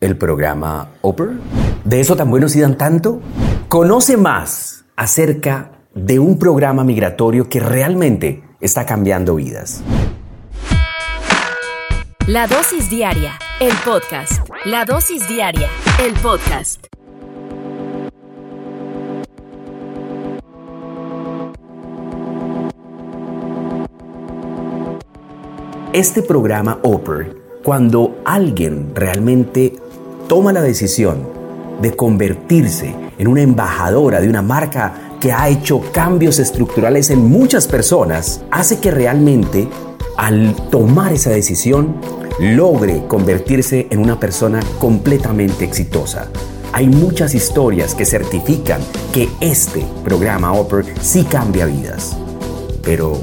el programa Oper? ¿De eso tan buenos y dan tanto? Conoce más acerca de un programa migratorio que realmente está cambiando vidas. La dosis diaria, el podcast. La dosis diaria, el podcast. Este programa Oper, cuando alguien realmente toma la decisión de convertirse en una embajadora de una marca que ha hecho cambios estructurales en muchas personas, hace que realmente al tomar esa decisión logre convertirse en una persona completamente exitosa. Hay muchas historias que certifican que este programa Oper sí cambia vidas. Pero,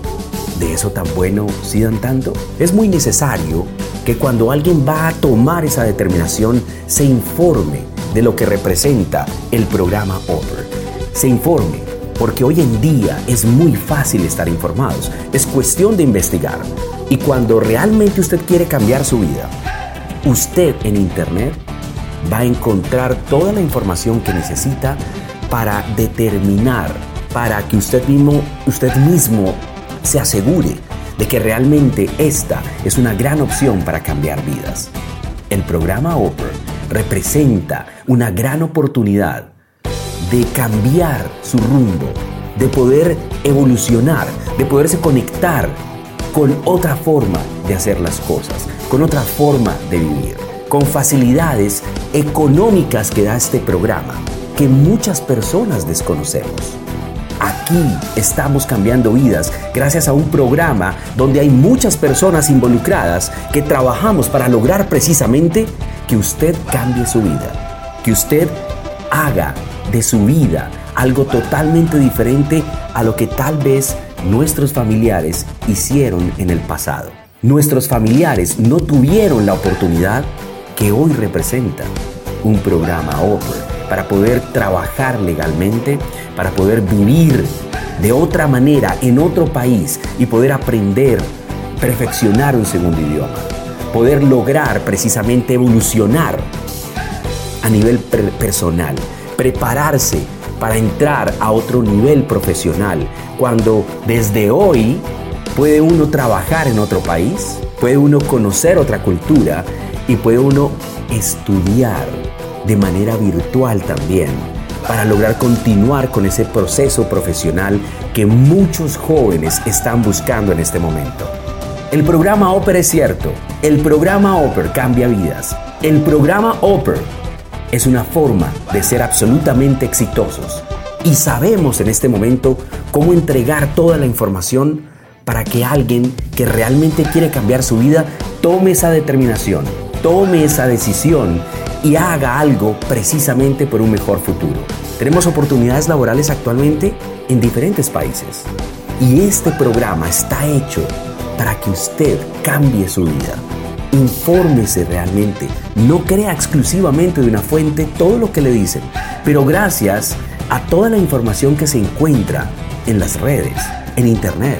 ¿de eso tan bueno sí dan tanto? Es muy necesario que cuando alguien va a tomar esa determinación se informe de lo que representa el programa Oper. Se informe, porque hoy en día es muy fácil estar informados. Es cuestión de investigar. Y cuando realmente usted quiere cambiar su vida, usted en Internet va a encontrar toda la información que necesita para determinar, para que usted mismo, usted mismo se asegure de que realmente esta es una gran opción para cambiar vidas. El programa Oper representa una gran oportunidad de cambiar su rumbo, de poder evolucionar, de poderse conectar con otra forma de hacer las cosas, con otra forma de vivir, con facilidades económicas que da este programa que muchas personas desconocemos. Aquí estamos cambiando vidas gracias a un programa donde hay muchas personas involucradas que trabajamos para lograr precisamente que usted cambie su vida, que usted haga de su vida algo totalmente diferente a lo que tal vez nuestros familiares hicieron en el pasado. Nuestros familiares no tuvieron la oportunidad que hoy representa un programa Oper para poder trabajar legalmente, para poder vivir de otra manera en otro país y poder aprender, perfeccionar un segundo idioma, poder lograr precisamente evolucionar a nivel personal, prepararse para entrar a otro nivel profesional, cuando desde hoy puede uno trabajar en otro país, puede uno conocer otra cultura y puede uno estudiar de manera virtual también, para lograr continuar con ese proceso profesional que muchos jóvenes están buscando en este momento. El programa Oper es cierto, el programa Oper cambia vidas. El programa Oper es una forma de ser absolutamente exitosos y sabemos en este momento cómo entregar toda la información para que alguien que realmente quiere cambiar su vida tome esa determinación, tome esa decisión y haga algo precisamente por un mejor futuro. Tenemos oportunidades laborales actualmente en diferentes países y este programa está hecho para que usted cambie su vida. Infórmese realmente, no crea exclusivamente de una fuente todo lo que le dicen, pero gracias a toda la información que se encuentra en las redes, en internet,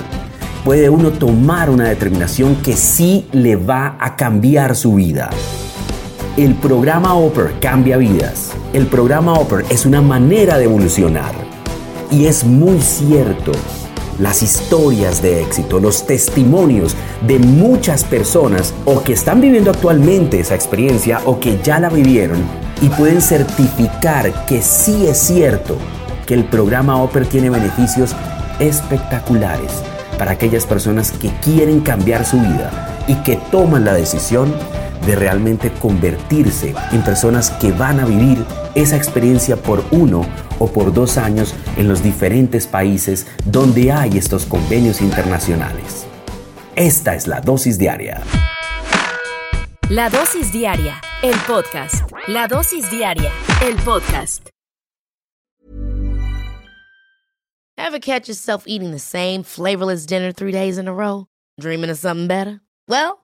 puede uno tomar una determinación que sí le va a cambiar su vida. El programa Oper cambia vidas. El programa Oper es una manera de evolucionar. Y es muy cierto. Las historias de éxito, los testimonios de muchas personas o que están viviendo actualmente esa experiencia o que ya la vivieron y pueden certificar que sí es cierto que el programa Oper tiene beneficios espectaculares para aquellas personas que quieren cambiar su vida y que toman la decisión de realmente convertirse en personas que van a vivir esa experiencia por uno o por dos años en los diferentes países donde hay estos convenios internacionales. Esta es la dosis diaria. La dosis diaria, el podcast. La dosis diaria, el podcast. Ever catch yourself eating the same flavorless dinner three days in a row? Dreaming of something better? Well,